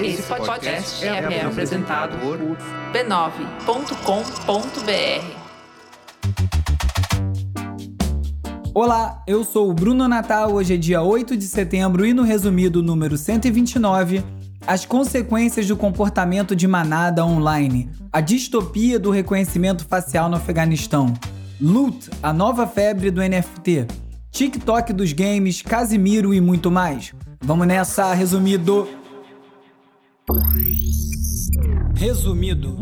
Esse podcast é, é apresentado por b9.com.br. Olá, eu sou o Bruno Natal. Hoje é dia 8 de setembro e no resumido número 129, as consequências do comportamento de manada online, a distopia do reconhecimento facial no Afeganistão, Loot, a nova febre do NFT, TikTok dos games, Casimiro e muito mais. Vamos nessa, resumido. Resumido.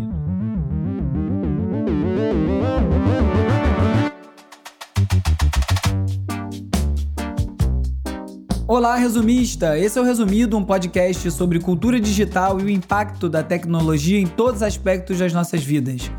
Olá, resumista! Esse é o Resumido, um podcast sobre cultura digital e o impacto da tecnologia em todos os aspectos das nossas vidas.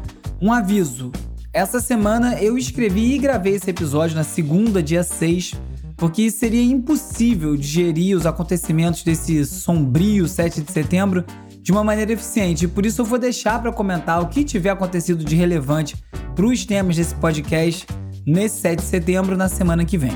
Um aviso: essa semana eu escrevi e gravei esse episódio na segunda, dia 6, porque seria impossível digerir os acontecimentos desse sombrio 7 de setembro de uma maneira eficiente. Por isso eu vou deixar para comentar o que tiver acontecido de relevante para os temas desse podcast nesse 7 de setembro na semana que vem.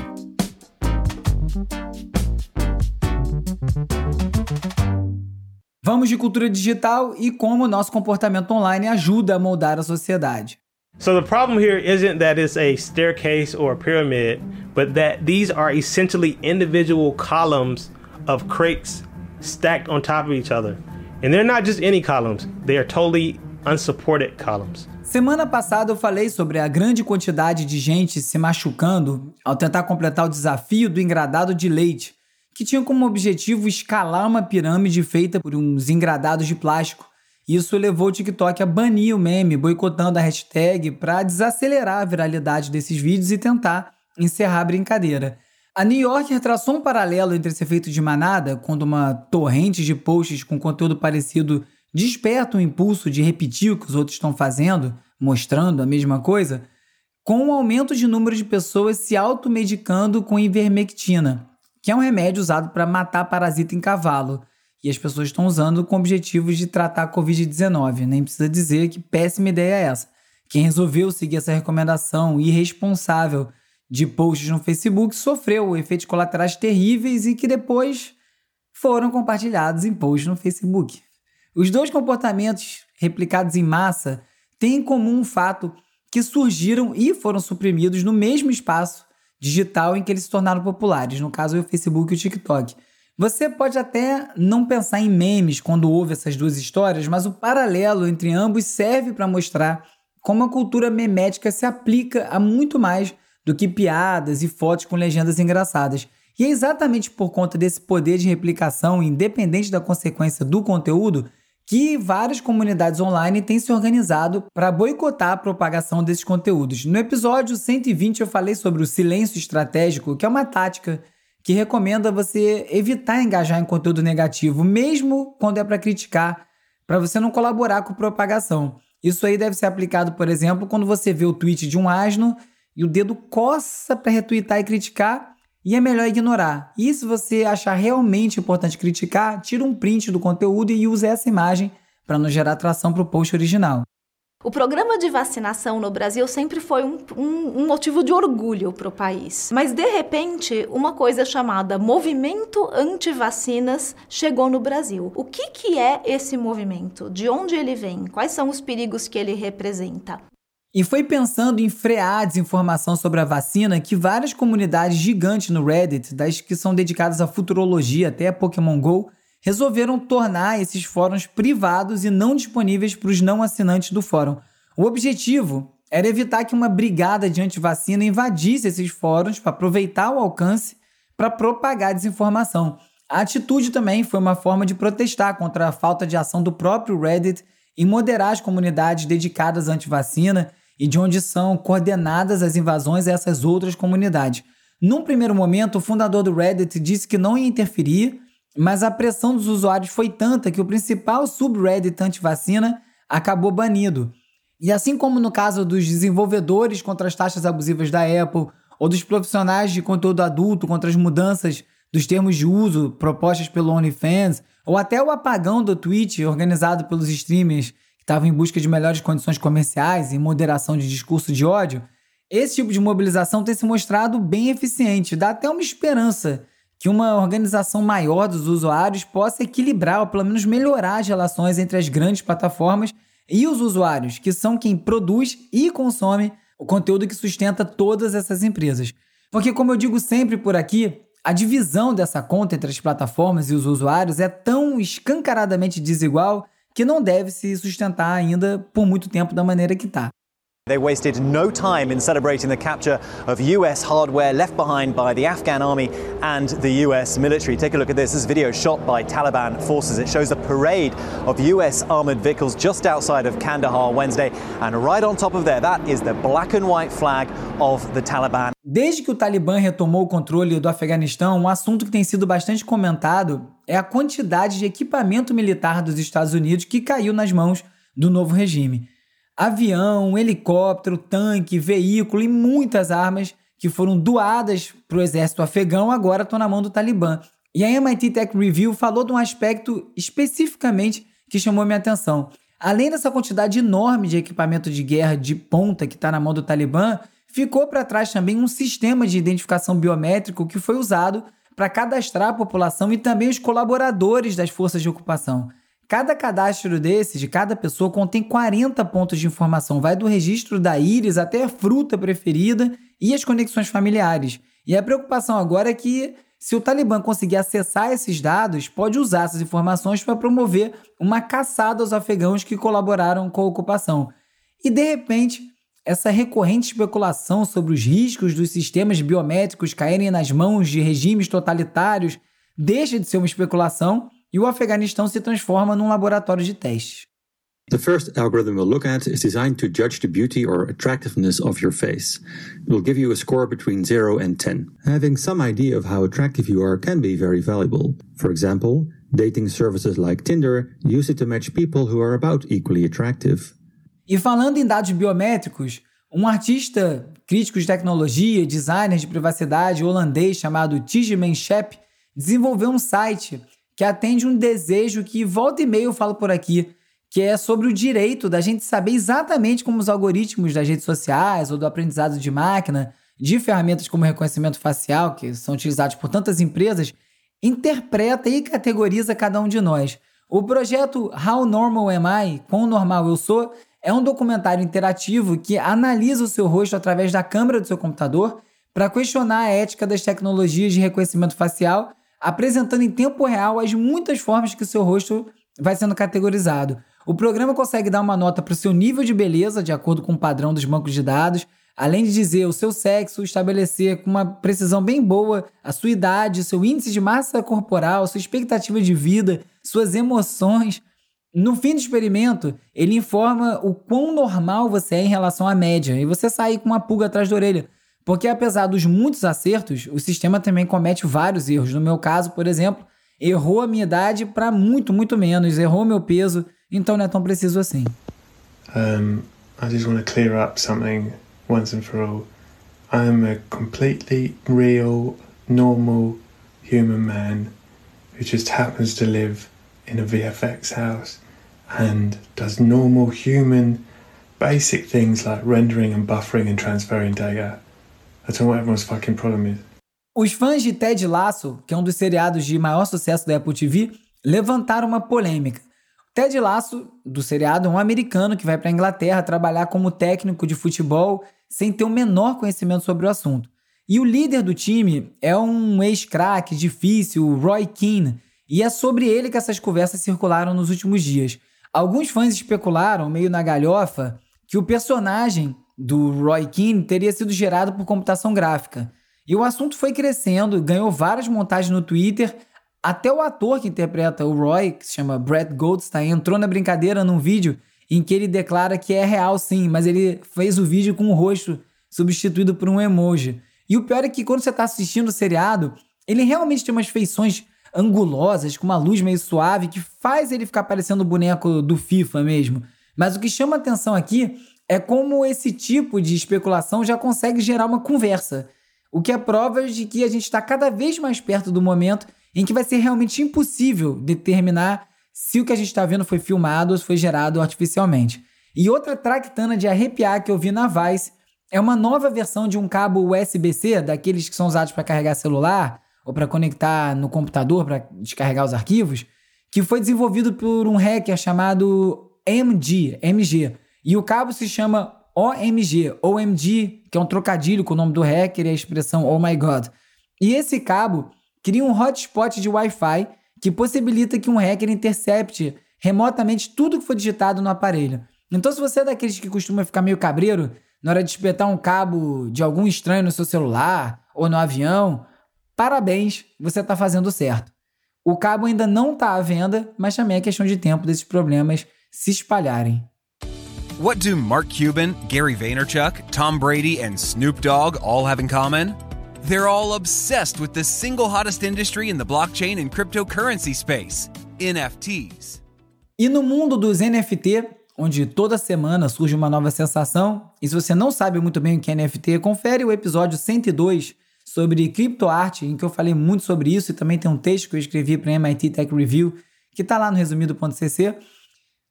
Vamos de cultura digital e como o nosso comportamento online ajuda a moldar a sociedade. So the problem here isn't that it's a staircase or a pyramid, but that these are essentially individual columns of crates stacked on top of each other. And they're not just any columns, they are totally unsupported columns. Semana passada eu falei sobre a grande quantidade de gente se machucando ao tentar completar o desafio do engradado de leite, que tinha como objetivo escalar uma pirâmide feita por uns engradados de plástico. Isso levou o TikTok a banir o meme, boicotando a hashtag para desacelerar a viralidade desses vídeos e tentar encerrar a brincadeira. A New Yorker traçou um paralelo entre esse efeito de manada, quando uma torrente de posts com conteúdo parecido desperta o impulso de repetir o que os outros estão fazendo, mostrando a mesma coisa, com o aumento de número de pessoas se automedicando com ivermectina, que é um remédio usado para matar parasita em cavalo. E as pessoas estão usando com objetivos de tratar a Covid-19. Nem precisa dizer que péssima ideia é essa. Quem resolveu seguir essa recomendação irresponsável de posts no Facebook sofreu efeitos colaterais terríveis e que depois foram compartilhados em posts no Facebook. Os dois comportamentos replicados em massa têm em comum um fato que surgiram e foram suprimidos no mesmo espaço digital em que eles se tornaram populares, no caso o Facebook e o TikTok. Você pode até não pensar em memes quando ouve essas duas histórias, mas o paralelo entre ambos serve para mostrar como a cultura memética se aplica a muito mais do que piadas e fotos com legendas engraçadas. E é exatamente por conta desse poder de replicação, independente da consequência do conteúdo, que várias comunidades online têm se organizado para boicotar a propagação desses conteúdos. No episódio 120 eu falei sobre o silêncio estratégico, que é uma tática que recomenda você evitar engajar em conteúdo negativo, mesmo quando é para criticar, para você não colaborar com propagação. Isso aí deve ser aplicado, por exemplo, quando você vê o tweet de um asno e o dedo coça para retweetar e criticar, e é melhor ignorar. E se você achar realmente importante criticar, tira um print do conteúdo e use essa imagem para não gerar atração para o post original. O programa de vacinação no Brasil sempre foi um, um, um motivo de orgulho para o país. Mas, de repente, uma coisa chamada movimento anti-vacinas chegou no Brasil. O que, que é esse movimento? De onde ele vem? Quais são os perigos que ele representa? E foi pensando em frear a desinformação sobre a vacina que várias comunidades gigantes no Reddit, das que são dedicadas à futurologia até a Pokémon GO, resolveram tornar esses fóruns privados e não disponíveis para os não assinantes do fórum. O objetivo era evitar que uma brigada de antivacina invadisse esses fóruns para aproveitar o alcance para propagar desinformação. A atitude também foi uma forma de protestar contra a falta de ação do próprio Reddit em moderar as comunidades dedicadas à antivacina e de onde são coordenadas as invasões a essas outras comunidades. Num primeiro momento, o fundador do Reddit disse que não ia interferir mas a pressão dos usuários foi tanta que o principal subreddit anti-vacina acabou banido. E assim como no caso dos desenvolvedores contra as taxas abusivas da Apple, ou dos profissionais de conteúdo adulto contra as mudanças dos termos de uso propostas pelo OnlyFans, ou até o apagão do Twitch organizado pelos streamers que estavam em busca de melhores condições comerciais e moderação de discurso de ódio, esse tipo de mobilização tem se mostrado bem eficiente, dá até uma esperança que uma organização maior dos usuários possa equilibrar ou pelo menos melhorar as relações entre as grandes plataformas e os usuários, que são quem produz e consome o conteúdo que sustenta todas essas empresas. Porque, como eu digo sempre por aqui, a divisão dessa conta entre as plataformas e os usuários é tão escancaradamente desigual que não deve se sustentar ainda por muito tempo da maneira que está. They wasted no time in celebrating the capture of US hardware left behind by the Afghan army and the US military. Take a look at this. This video shot by Taliban forces. It shows a parade of US armored vehicles just outside of Kandahar Wednesday. And right on top of there, that is the black and white flag of the Taliban. Desde que o Talibã retomou o controle do Afeganistão, um assunto que tem sido bastante comentado é a quantidade de equipamento militar dos Estados Unidos que caiu nas mãos do novo regime avião, helicóptero, tanque, veículo e muitas armas que foram doadas para o exército afegão agora estão na mão do Talibã. E a MIT Tech Review falou de um aspecto especificamente que chamou minha atenção. Além dessa quantidade enorme de equipamento de guerra de ponta que está na mão do Talibã, ficou para trás também um sistema de identificação biométrico que foi usado para cadastrar a população e também os colaboradores das forças de ocupação. Cada cadastro desse, de cada pessoa, contém 40 pontos de informação. Vai do registro da íris até a fruta preferida e as conexões familiares. E a preocupação agora é que, se o Talibã conseguir acessar esses dados, pode usar essas informações para promover uma caçada aos afegãos que colaboraram com a ocupação. E, de repente, essa recorrente especulação sobre os riscos dos sistemas biométricos caírem nas mãos de regimes totalitários deixa de ser uma especulação e o Afeganistão se transforma num laboratório de testes. The first algorithm we'll look at is designed to judge the beauty or attractiveness of your face. It will give you a score between 0 and 10. Having some idea of how attractive you are can be very valuable. For example, dating services like Tinder use it to match people who are about equally attractive. E falando em dados biométricos, um artista crítico de tecnologia, designer de privacidade holandês chamado Tigeman Shep desenvolveu um site que atende um desejo que volta e meia eu falo por aqui, que é sobre o direito da gente saber exatamente como os algoritmos das redes sociais ou do aprendizado de máquina, de ferramentas como reconhecimento facial, que são utilizados por tantas empresas, interpreta e categoriza cada um de nós. O projeto How Normal Am I? Quão normal eu sou? É um documentário interativo que analisa o seu rosto através da câmera do seu computador para questionar a ética das tecnologias de reconhecimento facial apresentando em tempo real as muitas formas que o seu rosto vai sendo categorizado. O programa consegue dar uma nota para o seu nível de beleza, de acordo com o padrão dos bancos de dados, além de dizer o seu sexo, estabelecer com uma precisão bem boa a sua idade, seu índice de massa corporal, sua expectativa de vida, suas emoções. No fim do experimento, ele informa o quão normal você é em relação à média, e você sai com uma pulga atrás da orelha. Porque apesar dos muitos acertos, o sistema também comete vários erros. No meu caso, por exemplo, errou a minha idade para muito, muito menos, errou meu peso, então não é tão preciso assim. Um, I just want to clear up something once and for all. I am a completely real, normal human man who just happens to live in a VFX house and does normal human basic things like rendering and buffering and transferring data. What everyone's fucking problem is. Os fãs de Ted Lasso, que é um dos seriados de maior sucesso da Apple TV, levantaram uma polêmica. Ted Lasso, do seriado, é um americano que vai para a Inglaterra trabalhar como técnico de futebol sem ter o menor conhecimento sobre o assunto. E o líder do time é um ex-craque difícil, Roy Keane, e é sobre ele que essas conversas circularam nos últimos dias. Alguns fãs especularam, meio na galhofa, que o personagem do Roy Keane teria sido gerado por computação gráfica. E o assunto foi crescendo, ganhou várias montagens no Twitter. Até o ator que interpreta o Roy, que se chama Brett Goldstein, entrou na brincadeira num vídeo em que ele declara que é real sim, mas ele fez o vídeo com o rosto substituído por um emoji. E o pior é que quando você está assistindo o seriado, ele realmente tem umas feições angulosas, com uma luz meio suave, que faz ele ficar parecendo o boneco do FIFA mesmo. Mas o que chama atenção aqui é como esse tipo de especulação já consegue gerar uma conversa, o que é prova de que a gente está cada vez mais perto do momento em que vai ser realmente impossível determinar se o que a gente está vendo foi filmado ou foi gerado artificialmente. E outra tractana de arrepiar que eu vi na Vice é uma nova versão de um cabo USB-C, daqueles que são usados para carregar celular, ou para conectar no computador para descarregar os arquivos, que foi desenvolvido por um hacker chamado MG, MG. E o cabo se chama OMG, OMG, que é um trocadilho com o nome do hacker e a expressão Oh my God. E esse cabo cria um hotspot de Wi-Fi que possibilita que um hacker intercepte remotamente tudo que foi digitado no aparelho. Então, se você é daqueles que costuma ficar meio cabreiro na hora de espetar um cabo de algum estranho no seu celular ou no avião, parabéns, você está fazendo certo. O cabo ainda não está à venda, mas também é questão de tempo desses problemas se espalharem. What do Mark Cuban, Gary Vaynerchuk, Tom Brady, and Snoop Dogg all have in common? They're all obsessed with the single hottest industry in the blockchain and cryptocurrency space NFTs. E no mundo dos NFT, onde toda semana surge uma nova sensação, e se você não sabe muito bem o que é NFT, confere o episódio 102 sobre criptoarte, em que eu falei muito sobre isso, e também tem um texto que eu escrevi para MIT Tech Review, que está lá no resumido.cc.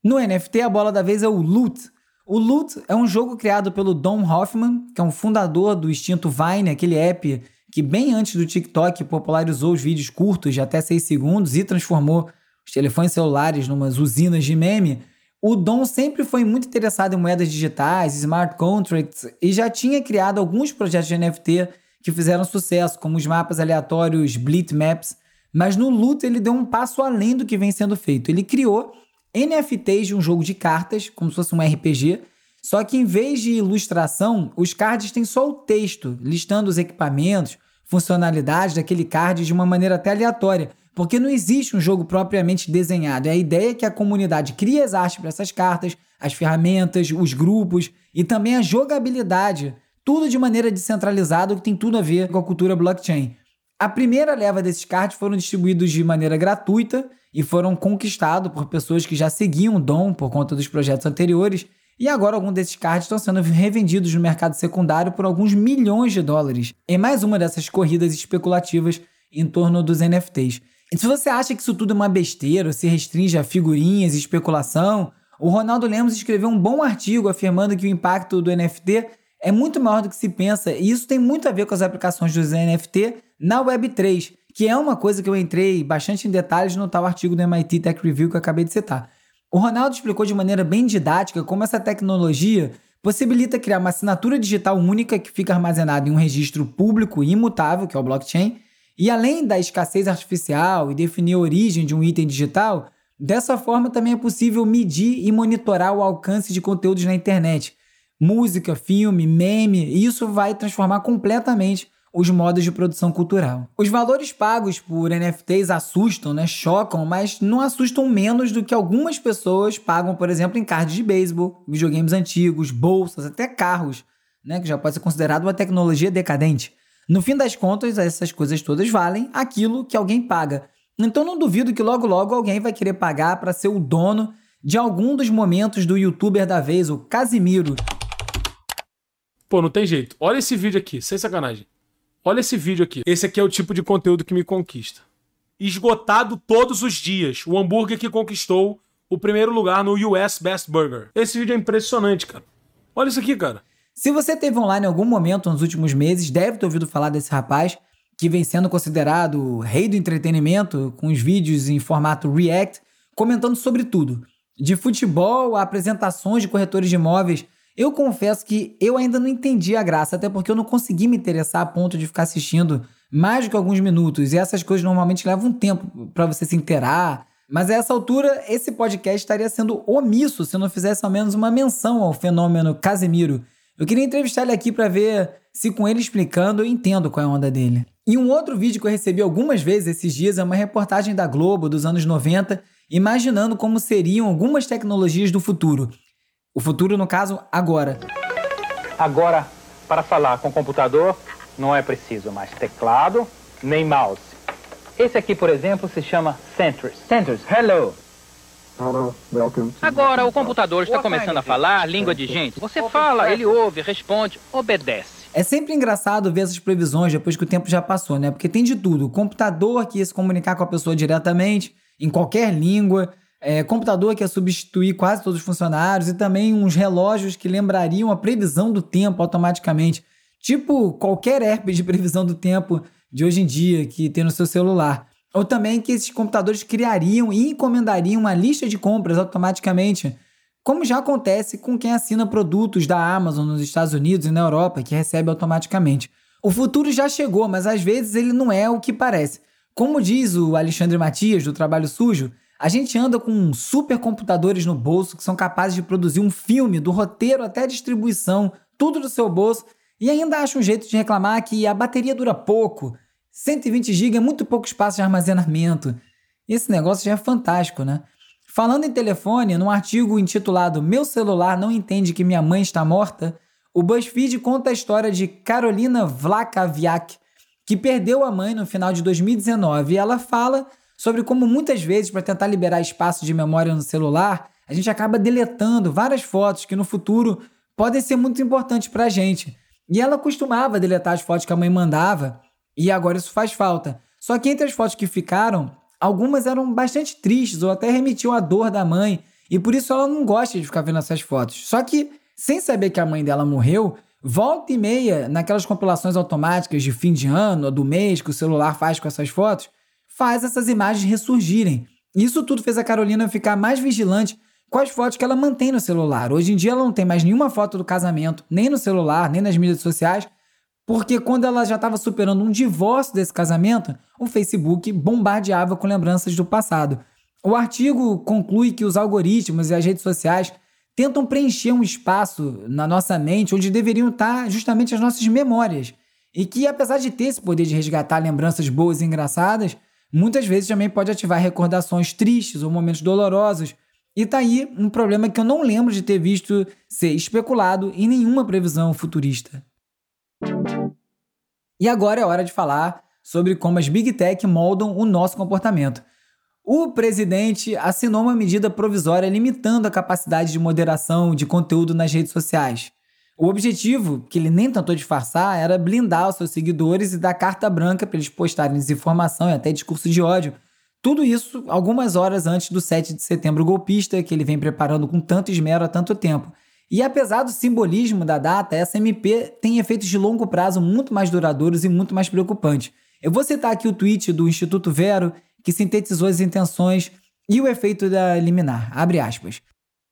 No NFT, a bola da vez é o Loot. O Loot é um jogo criado pelo Don Hoffman, que é um fundador do extinto Vine, aquele app que bem antes do TikTok popularizou os vídeos curtos de até 6 segundos e transformou os telefones celulares numas usinas de meme. O Dom sempre foi muito interessado em moedas digitais, smart contracts e já tinha criado alguns projetos de NFT que fizeram sucesso, como os mapas aleatórios Blitz Maps, mas no Loot ele deu um passo além do que vem sendo feito. Ele criou NFTs de um jogo de cartas, como se fosse um RPG, só que em vez de ilustração, os cards têm só o texto, listando os equipamentos, funcionalidades daquele card de uma maneira até aleatória, porque não existe um jogo propriamente desenhado. É a ideia que a comunidade cria as artes para essas cartas, as ferramentas, os grupos e também a jogabilidade tudo de maneira descentralizada, que tem tudo a ver com a cultura blockchain. A primeira leva desses cards foram distribuídos de maneira gratuita e foram conquistados por pessoas que já seguiam o Dom por conta dos projetos anteriores, e agora alguns desses cards estão sendo revendidos no mercado secundário por alguns milhões de dólares, em mais uma dessas corridas especulativas em torno dos NFTs. E se você acha que isso tudo é uma besteira, se restringe a figurinhas e especulação, o Ronaldo Lemos escreveu um bom artigo afirmando que o impacto do NFT é muito maior do que se pensa, e isso tem muito a ver com as aplicações dos NFT na Web3, que é uma coisa que eu entrei bastante em detalhes no tal artigo do MIT Tech Review que eu acabei de citar. O Ronaldo explicou de maneira bem didática como essa tecnologia possibilita criar uma assinatura digital única que fica armazenada em um registro público imutável, que é o blockchain, e além da escassez artificial e definir a origem de um item digital, dessa forma também é possível medir e monitorar o alcance de conteúdos na internet, música, filme, meme, e isso vai transformar completamente os modos de produção cultural. Os valores pagos por NFTs assustam, né? Chocam, mas não assustam menos do que algumas pessoas pagam, por exemplo, em cards de beisebol, videogames antigos, bolsas, até carros, né? Que já pode ser considerado uma tecnologia decadente. No fim das contas, essas coisas todas valem aquilo que alguém paga. Então não duvido que logo logo alguém vai querer pagar para ser o dono de algum dos momentos do youtuber da vez, o Casimiro, Pô, não tem jeito. Olha esse vídeo aqui, sem sacanagem. Olha esse vídeo aqui. Esse aqui é o tipo de conteúdo que me conquista. Esgotado todos os dias. O hambúrguer que conquistou o primeiro lugar no US Best Burger. Esse vídeo é impressionante, cara. Olha isso aqui, cara. Se você teve online em algum momento nos últimos meses, deve ter ouvido falar desse rapaz que vem sendo considerado rei do entretenimento, com os vídeos em formato React, comentando sobre tudo. De futebol a apresentações de corretores de imóveis eu confesso que eu ainda não entendi a graça, até porque eu não consegui me interessar a ponto de ficar assistindo mais do que alguns minutos. E essas coisas normalmente levam um tempo para você se inteirar. Mas a essa altura, esse podcast estaria sendo omisso se não fizesse ao menos uma menção ao fenômeno Casemiro. Eu queria entrevistar ele aqui para ver se com ele explicando eu entendo qual é a onda dele. E um outro vídeo que eu recebi algumas vezes esses dias é uma reportagem da Globo dos anos 90, imaginando como seriam algumas tecnologias do futuro. O futuro, no caso, agora. Agora, para falar com o computador, não é preciso mais teclado nem mouse. Esse aqui, por exemplo, se chama Centris. Centris, hello. Agora o computador está começando a falar língua de gente. Você fala, ele ouve, responde, obedece. É sempre engraçado ver essas previsões depois que o tempo já passou, né? Porque tem de tudo. O computador que ia se comunicar com a pessoa diretamente, em qualquer língua é, computador que ia substituir quase todos os funcionários e também uns relógios que lembrariam a previsão do tempo automaticamente. Tipo qualquer app de previsão do tempo de hoje em dia que tem no seu celular. Ou também que esses computadores criariam e encomendariam uma lista de compras automaticamente, como já acontece com quem assina produtos da Amazon nos Estados Unidos e na Europa, que recebe automaticamente. O futuro já chegou, mas às vezes ele não é o que parece. Como diz o Alexandre Matias, do Trabalho Sujo, a gente anda com supercomputadores no bolso que são capazes de produzir um filme, do roteiro até a distribuição, tudo do seu bolso, e ainda acha um jeito de reclamar que a bateria dura pouco, 120 GB é muito pouco espaço de armazenamento. Esse negócio já é fantástico, né? Falando em telefone, num artigo intitulado Meu celular não entende que minha mãe está morta, o BuzzFeed conta a história de Carolina Vlakaviak, que perdeu a mãe no final de 2019, e ela fala sobre como muitas vezes, para tentar liberar espaço de memória no celular, a gente acaba deletando várias fotos que no futuro podem ser muito importantes para a gente. E ela costumava deletar as fotos que a mãe mandava, e agora isso faz falta. Só que entre as fotos que ficaram, algumas eram bastante tristes ou até remetiam à dor da mãe, e por isso ela não gosta de ficar vendo essas fotos. Só que, sem saber que a mãe dela morreu, volta e meia, naquelas compilações automáticas de fim de ano ou do mês que o celular faz com essas fotos, faz essas imagens ressurgirem. Isso tudo fez a Carolina ficar mais vigilante com as fotos que ela mantém no celular. Hoje em dia ela não tem mais nenhuma foto do casamento, nem no celular, nem nas mídias sociais, porque quando ela já estava superando um divórcio desse casamento, o Facebook bombardeava com lembranças do passado. O artigo conclui que os algoritmos e as redes sociais tentam preencher um espaço na nossa mente onde deveriam estar justamente as nossas memórias. E que, apesar de ter esse poder de resgatar lembranças boas e engraçadas, muitas vezes também pode ativar recordações tristes ou momentos dolorosos e tá aí um problema que eu não lembro de ter visto ser especulado em nenhuma previsão futurista. E agora é hora de falar sobre como as Big Tech moldam o nosso comportamento. O presidente assinou uma medida provisória limitando a capacidade de moderação de conteúdo nas redes sociais. O objetivo, que ele nem tentou disfarçar, era blindar os seus seguidores e dar carta branca para eles postarem desinformação e até discurso de ódio tudo isso algumas horas antes do 7 de setembro golpista, que ele vem preparando com tanto esmero há tanto tempo. E apesar do simbolismo da data, essa MP tem efeitos de longo prazo muito mais duradouros e muito mais preocupantes. Eu vou citar aqui o tweet do Instituto Vero, que sintetizou as intenções e o efeito da liminar. Abre aspas.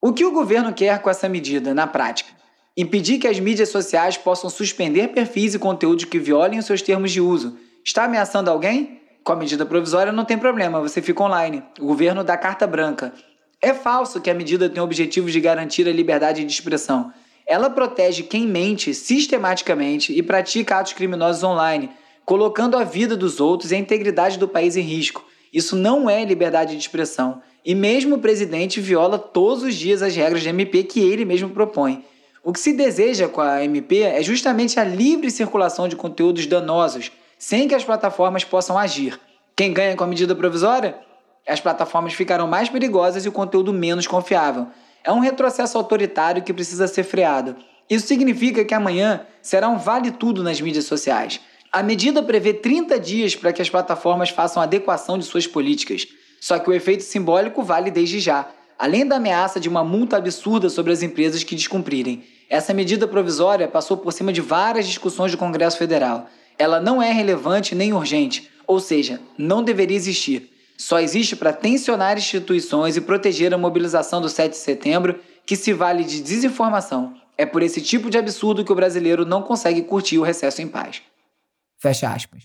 O que o governo quer com essa medida, na prática? Impedir que as mídias sociais possam suspender perfis e conteúdos que violem os seus termos de uso. Está ameaçando alguém? Com a medida provisória não tem problema, você fica online. O governo dá carta branca. É falso que a medida tem o objetivo de garantir a liberdade de expressão. Ela protege quem mente sistematicamente e pratica atos criminosos online, colocando a vida dos outros e a integridade do país em risco. Isso não é liberdade de expressão. E mesmo o presidente viola todos os dias as regras de MP que ele mesmo propõe. O que se deseja com a MP é justamente a livre circulação de conteúdos danosos sem que as plataformas possam agir. Quem ganha com a medida provisória? As plataformas ficarão mais perigosas e o conteúdo menos confiável. É um retrocesso autoritário que precisa ser freado. Isso significa que amanhã será um vale tudo nas mídias sociais. A medida prevê 30 dias para que as plataformas façam adequação de suas políticas. Só que o efeito simbólico vale desde já, além da ameaça de uma multa absurda sobre as empresas que descumprirem. Essa medida provisória passou por cima de várias discussões do Congresso Federal. Ela não é relevante nem urgente, ou seja, não deveria existir. Só existe para tensionar instituições e proteger a mobilização do 7 de setembro, que se vale de desinformação. É por esse tipo de absurdo que o brasileiro não consegue curtir o recesso em paz. Fecha aspas.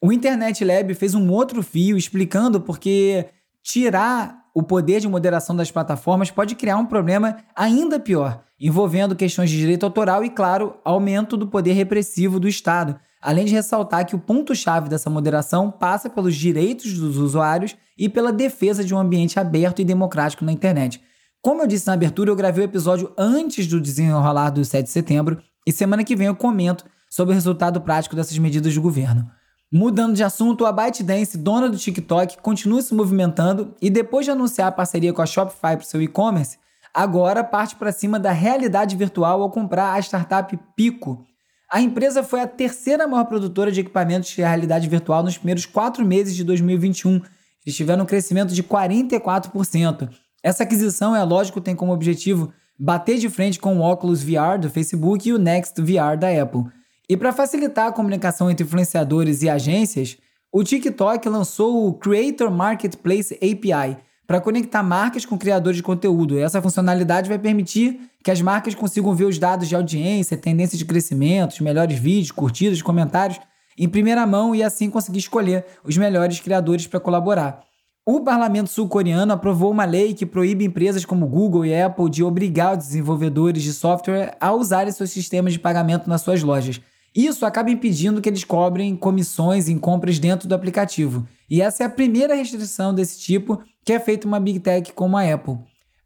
O Internet Lab fez um outro fio explicando porque tirar o poder de moderação das plataformas pode criar um problema ainda pior, envolvendo questões de direito autoral e, claro, aumento do poder repressivo do Estado, além de ressaltar que o ponto-chave dessa moderação passa pelos direitos dos usuários e pela defesa de um ambiente aberto e democrático na internet. Como eu disse na abertura, eu gravei o episódio antes do desenrolar do 7 de setembro e semana que vem eu comento sobre o resultado prático dessas medidas do governo. Mudando de assunto, a ByteDance, dona do TikTok, continua se movimentando e depois de anunciar a parceria com a Shopify para o seu e-commerce, agora parte para cima da realidade virtual ao comprar a startup Pico, a empresa foi a terceira maior produtora de equipamentos de realidade virtual nos primeiros quatro meses de 2021. Eles tiveram um crescimento de 44%. Essa aquisição, é lógico, tem como objetivo bater de frente com o Oculus VR do Facebook e o Next VR da Apple. E para facilitar a comunicação entre influenciadores e agências, o TikTok lançou o Creator Marketplace API para conectar marcas com criadores de conteúdo. Essa funcionalidade vai permitir que as marcas consigam ver os dados de audiência, tendências de crescimento, os melhores vídeos, curtidas, comentários em primeira mão e assim conseguir escolher os melhores criadores para colaborar. O parlamento sul-coreano aprovou uma lei que proíbe empresas como Google e Apple de obrigar os desenvolvedores de software a usarem seus sistemas de pagamento nas suas lojas. Isso acaba impedindo que eles cobrem comissões em compras dentro do aplicativo. E essa é a primeira restrição desse tipo que é feita uma Big Tech como a Apple.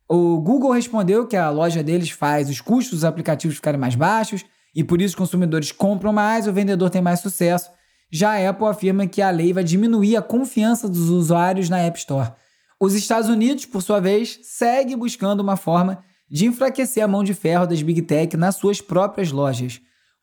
O Google respondeu que a loja deles faz os custos dos aplicativos ficarem mais baixos e por isso os consumidores compram mais, o vendedor tem mais sucesso. Já a Apple afirma que a lei vai diminuir a confiança dos usuários na App Store. Os Estados Unidos, por sua vez, segue buscando uma forma de enfraquecer a mão de ferro das Big Tech nas suas próprias lojas.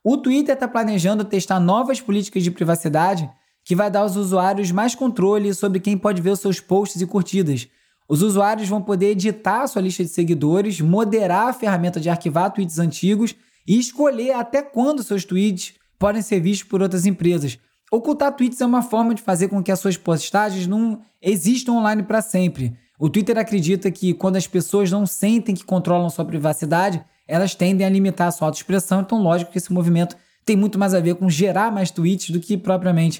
O Twitter está planejando testar novas políticas de privacidade que vai dar aos usuários mais controle sobre quem pode ver os seus posts e curtidas. Os usuários vão poder editar a sua lista de seguidores, moderar a ferramenta de arquivar tweets antigos e escolher até quando seus tweets podem ser vistos por outras empresas. Ocultar tweets é uma forma de fazer com que as suas postagens não existam online para sempre. O Twitter acredita que quando as pessoas não sentem que controlam sua privacidade, elas tendem a limitar a sua autoexpressão, então lógico que esse movimento tem muito mais a ver com gerar mais tweets do que propriamente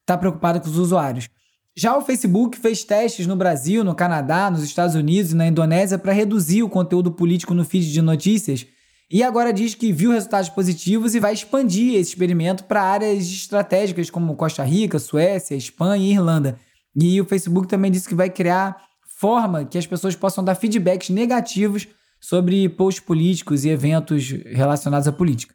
estar tá preocupado com os usuários. Já o Facebook fez testes no Brasil, no Canadá, nos Estados Unidos e na Indonésia para reduzir o conteúdo político no feed de notícias e agora diz que viu resultados positivos e vai expandir esse experimento para áreas estratégicas como Costa Rica, Suécia, Espanha e Irlanda. E o Facebook também disse que vai criar forma que as pessoas possam dar feedbacks negativos sobre posts políticos e eventos relacionados à política.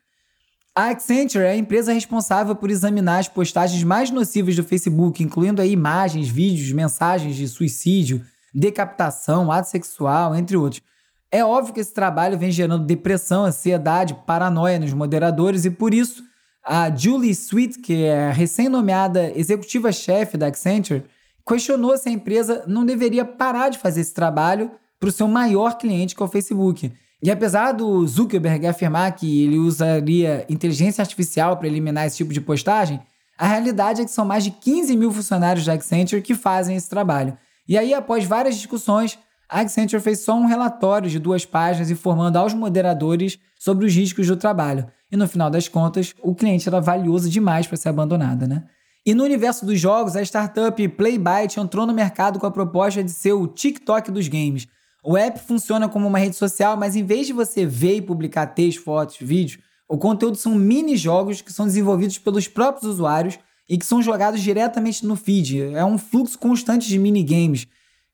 A Accenture é a empresa responsável por examinar as postagens mais nocivas do Facebook, incluindo aí imagens, vídeos, mensagens de suicídio, decapitação, ato sexual, entre outros. É óbvio que esse trabalho vem gerando depressão, ansiedade, paranoia nos moderadores e por isso a Julie Sweet, que é recém-nomeada executiva-chefe da Accenture, questionou se a empresa não deveria parar de fazer esse trabalho para o seu maior cliente, que é o Facebook. E apesar do Zuckerberg afirmar que ele usaria inteligência artificial para eliminar esse tipo de postagem, a realidade é que são mais de 15 mil funcionários da Accenture que fazem esse trabalho. E aí, após várias discussões, a Accenture fez só um relatório de duas páginas informando aos moderadores sobre os riscos do trabalho. E no final das contas, o cliente era valioso demais para ser abandonado, né? E no universo dos jogos, a startup Playbyte entrou no mercado com a proposta de ser o TikTok dos games. O app funciona como uma rede social, mas em vez de você ver e publicar textos, fotos, vídeos, o conteúdo são mini-jogos que são desenvolvidos pelos próprios usuários e que são jogados diretamente no feed. É um fluxo constante de minigames,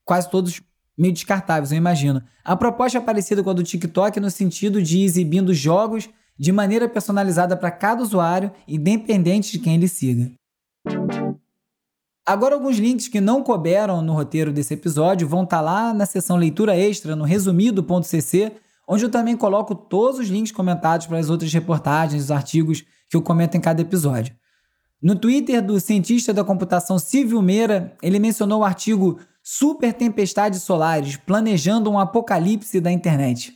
quase todos meio descartáveis, eu imagino. A proposta é parecida com a do TikTok no sentido de exibindo jogos de maneira personalizada para cada usuário, independente de quem ele siga. Agora, alguns links que não couberam no roteiro desse episódio vão estar tá lá na seção leitura extra, no resumido.cc, onde eu também coloco todos os links comentados para as outras reportagens, os artigos que eu comento em cada episódio. No Twitter do cientista da computação Silvio Meira, ele mencionou o artigo Super Tempestades Solares Planejando um Apocalipse da Internet.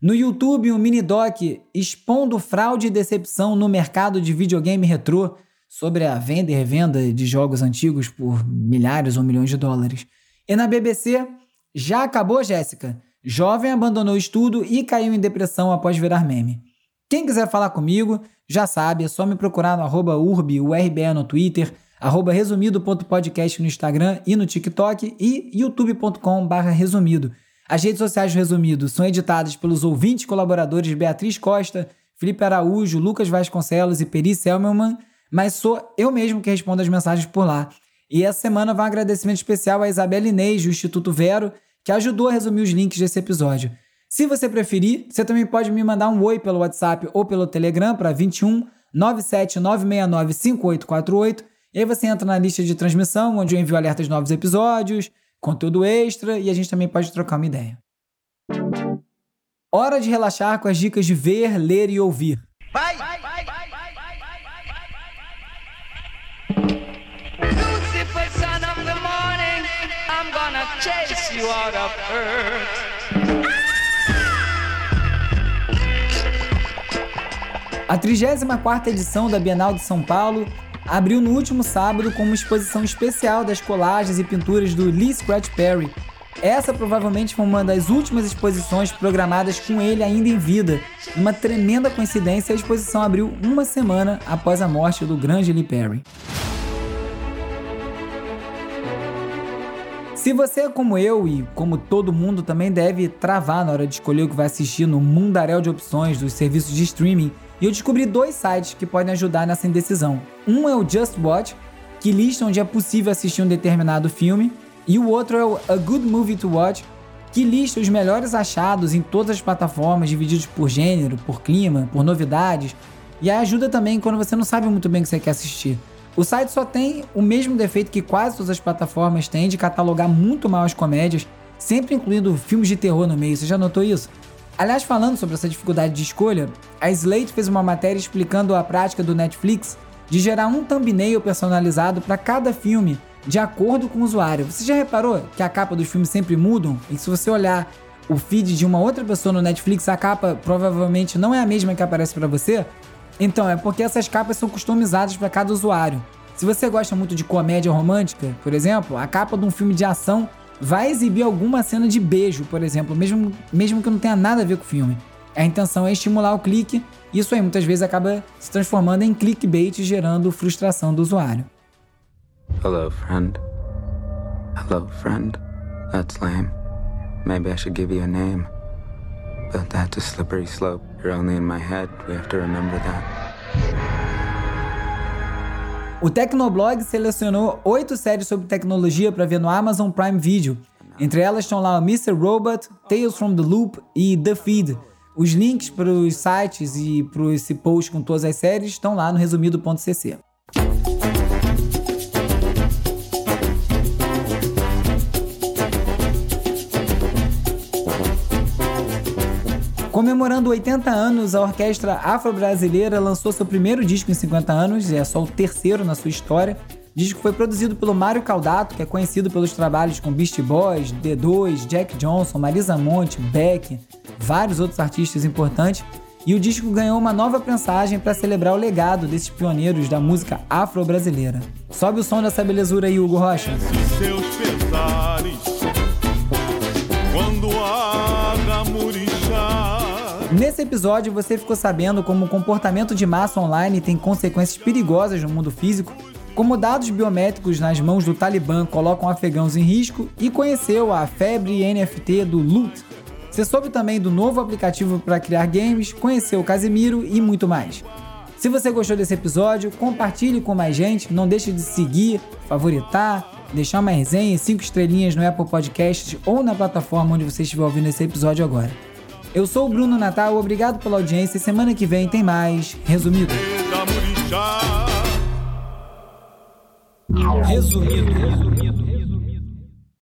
No YouTube, um mini-doc expondo fraude e decepção no mercado de videogame retrô sobre a venda e revenda de jogos antigos por milhares ou milhões de dólares. E na BBC, já acabou, Jéssica? Jovem abandonou o estudo e caiu em depressão após virar meme. Quem quiser falar comigo, já sabe, é só me procurar no arroba urbe, URBE no Twitter, arroba resumido.podcast no Instagram e no TikTok e youtube.com resumido. As redes sociais do Resumido são editadas pelos ouvintes colaboradores Beatriz Costa, Felipe Araújo, Lucas Vasconcelos e Peri Selmelman mas sou eu mesmo que respondo as mensagens por lá. E essa semana vai um agradecimento especial a Isabela Inês, do Instituto Vero, que ajudou a resumir os links desse episódio. Se você preferir, você também pode me mandar um oi pelo WhatsApp ou pelo Telegram para 21 97 969 5848. E aí você entra na lista de transmissão, onde eu envio alertas de novos episódios, conteúdo extra e a gente também pode trocar uma ideia. Hora de relaxar com as dicas de ver, ler e ouvir. Vai, vai, chase you out of earth. A 34ª edição da Bienal de São Paulo abriu no último sábado com uma exposição especial das colagens e pinturas do Lee Scratch Perry. Essa provavelmente foi uma das últimas exposições programadas com ele ainda em vida. Uma tremenda coincidência, a exposição abriu uma semana após a morte do grande Lee Perry. Se você é como eu e como todo mundo também deve travar na hora de escolher o que vai assistir no mundaréu de opções dos serviços de streaming, eu descobri dois sites que podem ajudar nessa indecisão. Um é o Just Watch, que lista onde é possível assistir um determinado filme, e o outro é o A Good Movie to Watch, que lista os melhores achados em todas as plataformas, divididos por gênero, por clima, por novidades, e ajuda também quando você não sabe muito bem o que você quer assistir. O site só tem o mesmo defeito que quase todas as plataformas têm de catalogar muito mal as comédias, sempre incluindo filmes de terror no meio. Você já notou isso? Aliás, falando sobre essa dificuldade de escolha, a Slate fez uma matéria explicando a prática do Netflix de gerar um thumbnail personalizado para cada filme, de acordo com o usuário. Você já reparou que a capa dos filmes sempre mudam? E se você olhar o feed de uma outra pessoa no Netflix, a capa provavelmente não é a mesma que aparece para você? Então, é porque essas capas são customizadas para cada usuário. Se você gosta muito de comédia romântica, por exemplo, a capa de um filme de ação vai exibir alguma cena de beijo, por exemplo, mesmo, mesmo que não tenha nada a ver com o filme. A intenção é estimular o clique, e isso aí muitas vezes acaba se transformando em clickbait, gerando frustração do usuário. Hello, friend. Hello, friend. That's lame. Maybe I should give you a name. But that's a slippery slope. You're only in my head. We have to remember that. O Tecnoblog selecionou oito séries sobre tecnologia para ver no Amazon Prime Video. Entre elas estão lá Mr. Robot, Tales from the Loop e The Feed. Os links para os sites e para esse post com todas as séries estão lá no resumido.cc. Comemorando 80 anos, a orquestra afro-brasileira lançou seu primeiro disco em 50 anos, e é só o terceiro na sua história. O disco foi produzido pelo Mário Caldato, que é conhecido pelos trabalhos com Beastie Boys, D2, Jack Johnson, Marisa Monte, Beck, vários outros artistas importantes. E o disco ganhou uma nova prensagem para celebrar o legado desses pioneiros da música afro-brasileira. Sobe o som dessa belezura aí, Hugo Rocha. Seus pesares, quando Nesse episódio, você ficou sabendo como o comportamento de massa online tem consequências perigosas no mundo físico, como dados biométricos nas mãos do Talibã colocam afegãos em risco e conheceu a febre NFT do Loot. Você soube também do novo aplicativo para criar games, conheceu o Casimiro e muito mais. Se você gostou desse episódio, compartilhe com mais gente, não deixe de seguir, favoritar, deixar uma resenha e 5 estrelinhas no Apple Podcasts ou na plataforma onde você estiver ouvindo esse episódio agora. Eu sou o Bruno Natal, obrigado pela audiência. Semana que vem tem mais Resumido. Resumido. Resumido.